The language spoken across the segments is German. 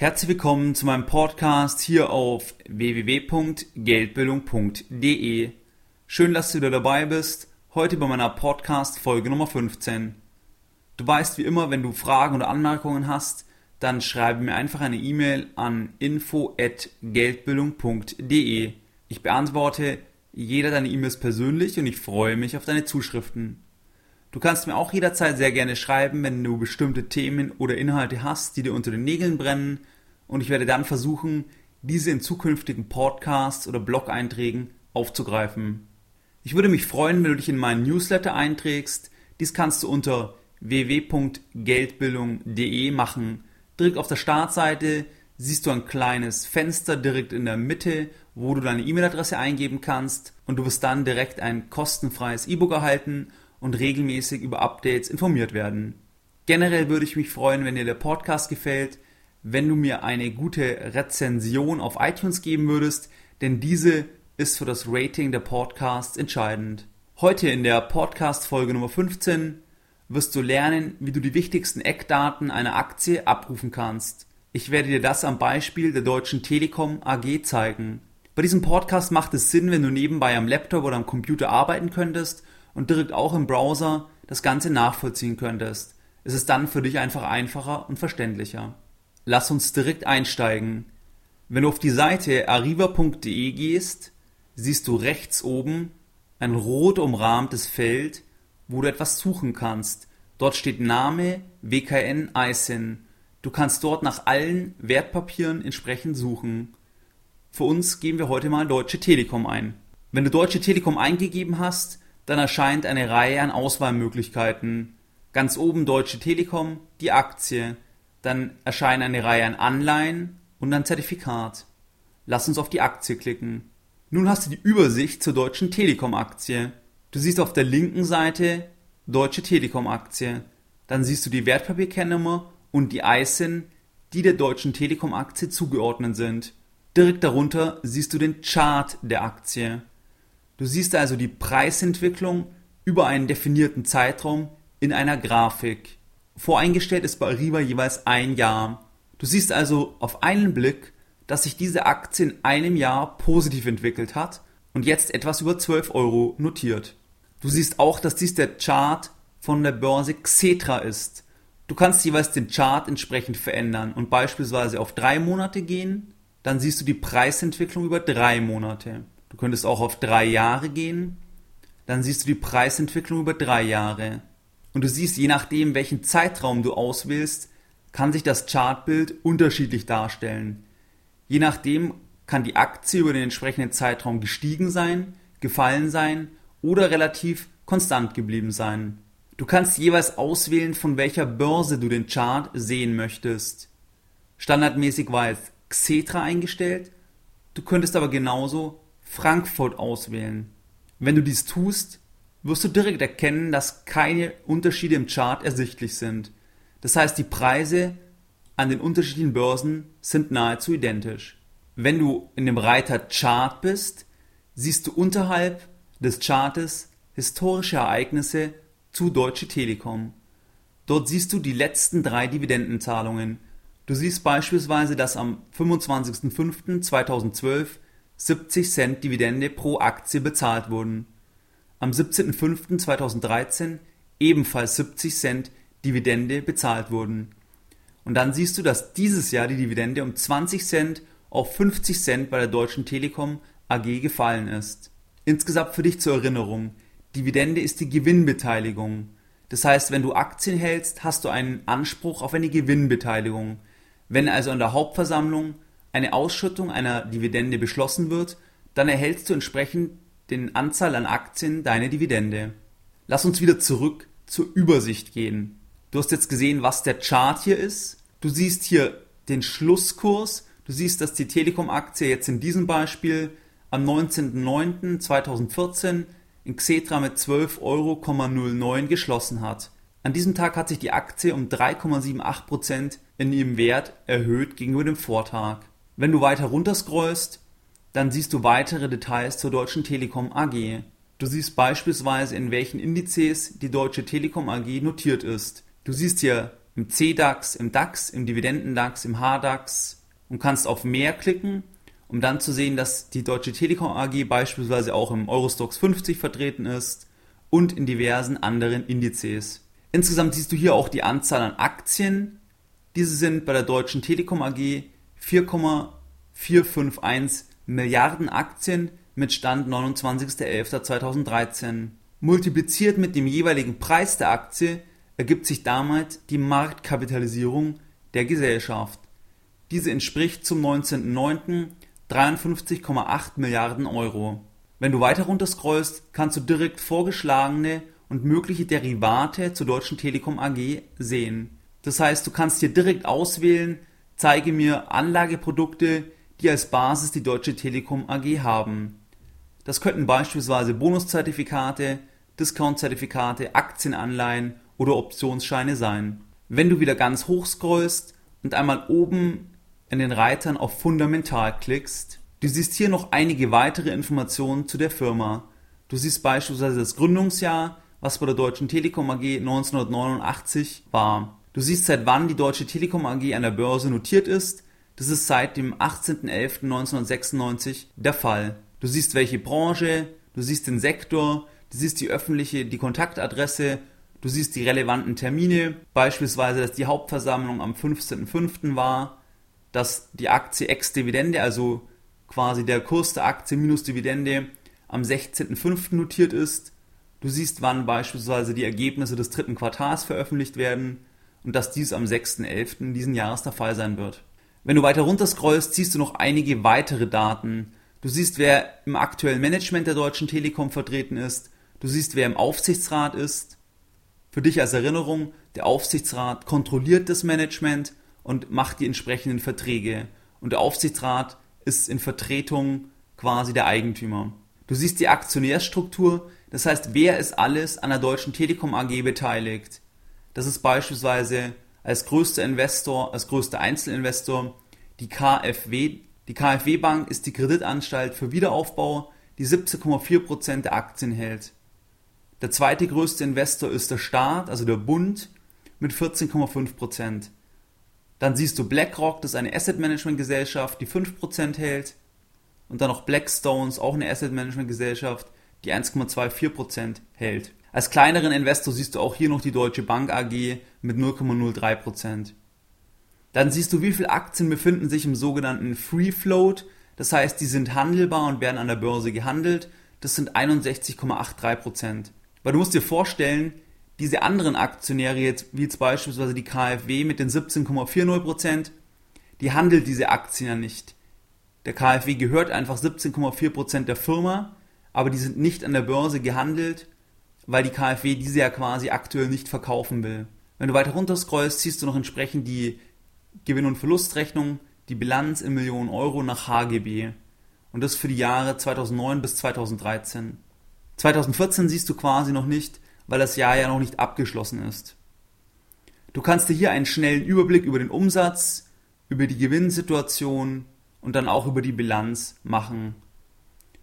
Herzlich willkommen zu meinem Podcast hier auf www.geldbildung.de. Schön, dass du wieder dabei bist. Heute bei meiner Podcast Folge Nummer 15. Du weißt wie immer, wenn du Fragen oder Anmerkungen hast, dann schreibe mir einfach eine E-Mail an info@geldbildung.de. Ich beantworte jeder deine E-Mails persönlich und ich freue mich auf deine Zuschriften. Du kannst mir auch jederzeit sehr gerne schreiben, wenn du bestimmte Themen oder Inhalte hast, die dir unter den Nägeln brennen und ich werde dann versuchen, diese in zukünftigen Podcasts oder Blog-Einträgen aufzugreifen. Ich würde mich freuen, wenn du dich in meinen Newsletter einträgst. Dies kannst du unter www.geldbildung.de machen. Direkt auf der Startseite siehst du ein kleines Fenster direkt in der Mitte, wo du deine E-Mail-Adresse eingeben kannst und du wirst dann direkt ein kostenfreies E-Book erhalten und regelmäßig über Updates informiert werden. Generell würde ich mich freuen, wenn dir der Podcast gefällt, wenn du mir eine gute Rezension auf iTunes geben würdest, denn diese ist für das Rating der Podcasts entscheidend. Heute in der Podcast Folge Nummer 15 wirst du lernen, wie du die wichtigsten Eckdaten einer Aktie abrufen kannst. Ich werde dir das am Beispiel der Deutschen Telekom AG zeigen. Bei diesem Podcast macht es Sinn, wenn du nebenbei am Laptop oder am Computer arbeiten könntest und direkt auch im Browser das Ganze nachvollziehen könntest. Es ist dann für dich einfach einfacher und verständlicher. Lass uns direkt einsteigen. Wenn du auf die Seite arriva.de gehst, siehst du rechts oben ein rot umrahmtes Feld, wo du etwas suchen kannst. Dort steht Name WKN ISIN. Du kannst dort nach allen Wertpapieren entsprechend suchen. Für uns geben wir heute mal Deutsche Telekom ein. Wenn du Deutsche Telekom eingegeben hast, dann erscheint eine Reihe an Auswahlmöglichkeiten. Ganz oben Deutsche Telekom, die Aktie. Dann erscheint eine Reihe an Anleihen und ein Zertifikat. Lass uns auf die Aktie klicken. Nun hast du die Übersicht zur Deutschen Telekom Aktie. Du siehst auf der linken Seite Deutsche Telekom Aktie. Dann siehst du die Wertpapierkennnummer und die ISIN, die der Deutschen Telekom Aktie zugeordnet sind. Direkt darunter siehst du den Chart der Aktie. Du siehst also die Preisentwicklung über einen definierten Zeitraum in einer Grafik. Voreingestellt ist bei Arriva jeweils ein Jahr. Du siehst also auf einen Blick, dass sich diese Aktie in einem Jahr positiv entwickelt hat und jetzt etwas über 12 Euro notiert. Du siehst auch, dass dies der Chart von der Börse Xetra ist. Du kannst jeweils den Chart entsprechend verändern und beispielsweise auf drei Monate gehen, dann siehst du die Preisentwicklung über drei Monate. Du könntest auch auf drei Jahre gehen, dann siehst du die Preisentwicklung über drei Jahre. Und du siehst, je nachdem, welchen Zeitraum du auswählst, kann sich das Chartbild unterschiedlich darstellen. Je nachdem kann die Aktie über den entsprechenden Zeitraum gestiegen sein, gefallen sein oder relativ konstant geblieben sein. Du kannst jeweils auswählen, von welcher Börse du den Chart sehen möchtest. Standardmäßig war es Xetra eingestellt, du könntest aber genauso Frankfurt auswählen. Wenn du dies tust, wirst du direkt erkennen, dass keine Unterschiede im Chart ersichtlich sind. Das heißt, die Preise an den unterschiedlichen Börsen sind nahezu identisch. Wenn du in dem Reiter Chart bist, siehst du unterhalb des Chartes historische Ereignisse zu Deutsche Telekom. Dort siehst du die letzten drei Dividendenzahlungen. Du siehst beispielsweise, dass am 25.05.2012 70 Cent Dividende pro Aktie bezahlt wurden. Am 17.05.2013 ebenfalls 70 Cent Dividende bezahlt wurden. Und dann siehst du, dass dieses Jahr die Dividende um 20 Cent auf 50 Cent bei der Deutschen Telekom AG gefallen ist. Insgesamt für dich zur Erinnerung, Dividende ist die Gewinnbeteiligung. Das heißt, wenn du Aktien hältst, hast du einen Anspruch auf eine Gewinnbeteiligung. Wenn also an der Hauptversammlung eine Ausschüttung einer Dividende beschlossen wird, dann erhältst du entsprechend den Anzahl an Aktien deine Dividende. Lass uns wieder zurück zur Übersicht gehen. Du hast jetzt gesehen, was der Chart hier ist. Du siehst hier den Schlusskurs Du siehst, dass die Telekom-Aktie jetzt in diesem Beispiel am 19.09.2014 in Xetra mit 12,09 Euro geschlossen hat. An diesem Tag hat sich die Aktie um 3,78% in ihrem Wert erhöht gegenüber dem Vortag. Wenn du weiter runterscrollst, dann siehst du weitere Details zur Deutschen Telekom AG. Du siehst beispielsweise, in welchen Indizes die Deutsche Telekom AG notiert ist. Du siehst hier im CDAX, im DAX, im Dividendendax, im HDAX und kannst auf mehr klicken, um dann zu sehen, dass die Deutsche Telekom AG beispielsweise auch im Eurostox 50 vertreten ist und in diversen anderen Indizes. Insgesamt siehst du hier auch die Anzahl an Aktien. Diese sind bei der Deutschen Telekom AG 4,451 Milliarden Aktien mit Stand 29.11.2013. Multipliziert mit dem jeweiligen Preis der Aktie ergibt sich damit die Marktkapitalisierung der Gesellschaft. Diese entspricht zum 19.09. 53,8 Milliarden Euro. Wenn du weiter runter scrollst, kannst du direkt vorgeschlagene und mögliche Derivate zur Deutschen Telekom AG sehen. Das heißt, du kannst hier direkt auswählen, zeige mir Anlageprodukte, die als Basis die Deutsche Telekom AG haben. Das könnten beispielsweise Bonuszertifikate, Discountzertifikate, Aktienanleihen oder Optionsscheine sein. Wenn du wieder ganz hoch scrollst und einmal oben in den Reitern auf Fundamental klickst, du siehst hier noch einige weitere Informationen zu der Firma. Du siehst beispielsweise das Gründungsjahr, was bei der Deutschen Telekom AG 1989 war. Du siehst, seit wann die Deutsche Telekom AG an der Börse notiert ist. Das ist seit dem 18.11.1996 der Fall. Du siehst, welche Branche, du siehst den Sektor, du siehst die öffentliche, die Kontaktadresse Du siehst die relevanten Termine, beispielsweise, dass die Hauptversammlung am 15.05. war, dass die Aktie ex-Dividende, also quasi der Kurs der Aktie minus Dividende, am 16.05. notiert ist. Du siehst, wann beispielsweise die Ergebnisse des dritten Quartals veröffentlicht werden und dass dies am 6.11. diesen Jahres der Fall sein wird. Wenn du weiter runter scrollst, siehst du noch einige weitere Daten. Du siehst, wer im aktuellen Management der Deutschen Telekom vertreten ist. Du siehst, wer im Aufsichtsrat ist. Für dich als Erinnerung, der Aufsichtsrat kontrolliert das Management und macht die entsprechenden Verträge. Und der Aufsichtsrat ist in Vertretung quasi der Eigentümer. Du siehst die Aktionärsstruktur, das heißt, wer ist alles an der Deutschen Telekom AG beteiligt. Das ist beispielsweise als größter Investor, als größter Einzelinvestor die KfW. Die KfW Bank ist die Kreditanstalt für Wiederaufbau, die 17,4% der Aktien hält. Der zweite größte Investor ist der Staat, also der Bund, mit 14,5 Prozent. Dann siehst du BlackRock, das ist eine Asset Management Gesellschaft, die 5% hält. Und dann noch Blackstones, auch eine Asset Management Gesellschaft, die 1,24% hält. Als kleineren Investor siehst du auch hier noch die Deutsche Bank AG mit 0,03%. Dann siehst du, wie viele Aktien befinden sich im sogenannten Free Float. Das heißt, die sind handelbar und werden an der Börse gehandelt. Das sind 61,83%. Weil du musst dir vorstellen, diese anderen Aktionäre, jetzt, wie jetzt beispielsweise die KfW mit den 17,40%, die handelt diese Aktien ja nicht. Der KfW gehört einfach 17,4% der Firma, aber die sind nicht an der Börse gehandelt, weil die KfW diese ja quasi aktuell nicht verkaufen will. Wenn du weiter runter scrollst, siehst du noch entsprechend die Gewinn- und Verlustrechnung, die Bilanz in Millionen Euro nach HGB. Und das für die Jahre 2009 bis 2013. 2014 siehst du quasi noch nicht, weil das Jahr ja noch nicht abgeschlossen ist. Du kannst dir hier einen schnellen Überblick über den Umsatz, über die Gewinnsituation und dann auch über die Bilanz machen.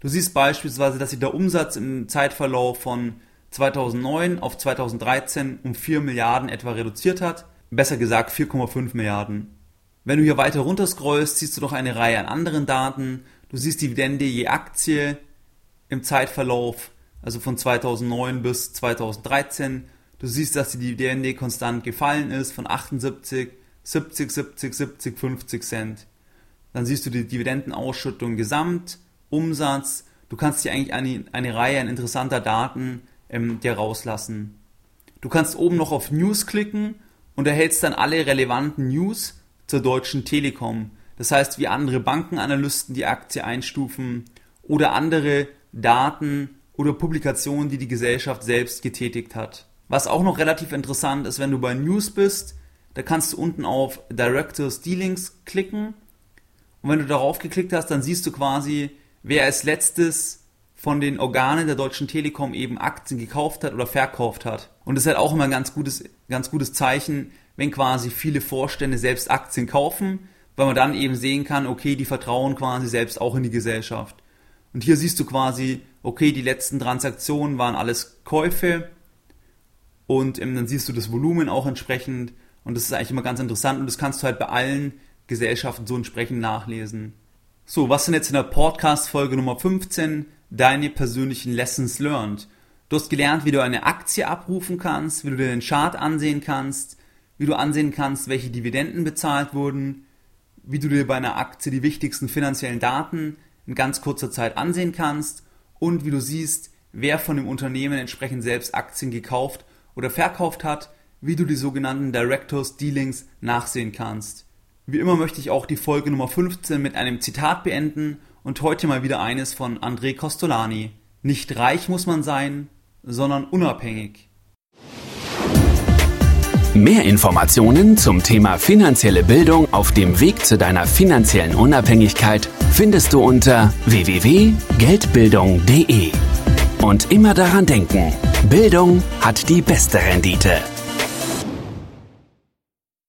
Du siehst beispielsweise, dass sich der Umsatz im Zeitverlauf von 2009 auf 2013 um 4 Milliarden etwa reduziert hat, besser gesagt 4,5 Milliarden. Wenn du hier weiter runter scrollst, siehst du noch eine Reihe an anderen Daten. Du siehst Dividende je Aktie im Zeitverlauf, also von 2009 bis 2013. Du siehst, dass die Dividende konstant gefallen ist von 78, 70, 70, 70, 50 Cent. Dann siehst du die Dividendenausschüttung gesamt, Umsatz. Du kannst dir eigentlich eine, eine Reihe an interessanter Daten ähm, dir rauslassen. Du kannst oben noch auf News klicken und erhältst dann alle relevanten News zur Deutschen Telekom. Das heißt, wie andere Bankenanalysten die Aktie einstufen oder andere Daten oder Publikationen, die die Gesellschaft selbst getätigt hat. Was auch noch relativ interessant ist, wenn du bei News bist, da kannst du unten auf Directors Dealings klicken Und wenn du darauf geklickt hast, dann siehst du quasi, wer als letztes von den Organen der Deutschen Telekom eben Aktien gekauft hat oder verkauft hat. Und das ist halt auch immer ein ganz gutes, ganz gutes Zeichen, wenn quasi viele Vorstände selbst Aktien kaufen, weil man dann eben sehen kann, okay, die vertrauen quasi selbst auch in die Gesellschaft. Und hier siehst du quasi, okay, die letzten Transaktionen waren alles Käufe und ähm, dann siehst du das Volumen auch entsprechend und das ist eigentlich immer ganz interessant und das kannst du halt bei allen Gesellschaften so entsprechend nachlesen. So, was sind jetzt in der Podcast-Folge Nummer 15 deine persönlichen Lessons learned? Du hast gelernt, wie du eine Aktie abrufen kannst, wie du dir den Chart ansehen kannst, wie du ansehen kannst, welche Dividenden bezahlt wurden, wie du dir bei einer Aktie die wichtigsten finanziellen Daten in ganz kurzer Zeit ansehen kannst und wie du siehst, wer von dem Unternehmen entsprechend selbst Aktien gekauft oder verkauft hat, wie du die sogenannten Directors Dealings nachsehen kannst. Wie immer möchte ich auch die Folge Nummer 15 mit einem Zitat beenden und heute mal wieder eines von André Costolani. Nicht reich muss man sein, sondern unabhängig. Mehr Informationen zum Thema finanzielle Bildung auf dem Weg zu deiner finanziellen Unabhängigkeit findest du unter www.geldbildung.de. Und immer daran denken, Bildung hat die beste Rendite.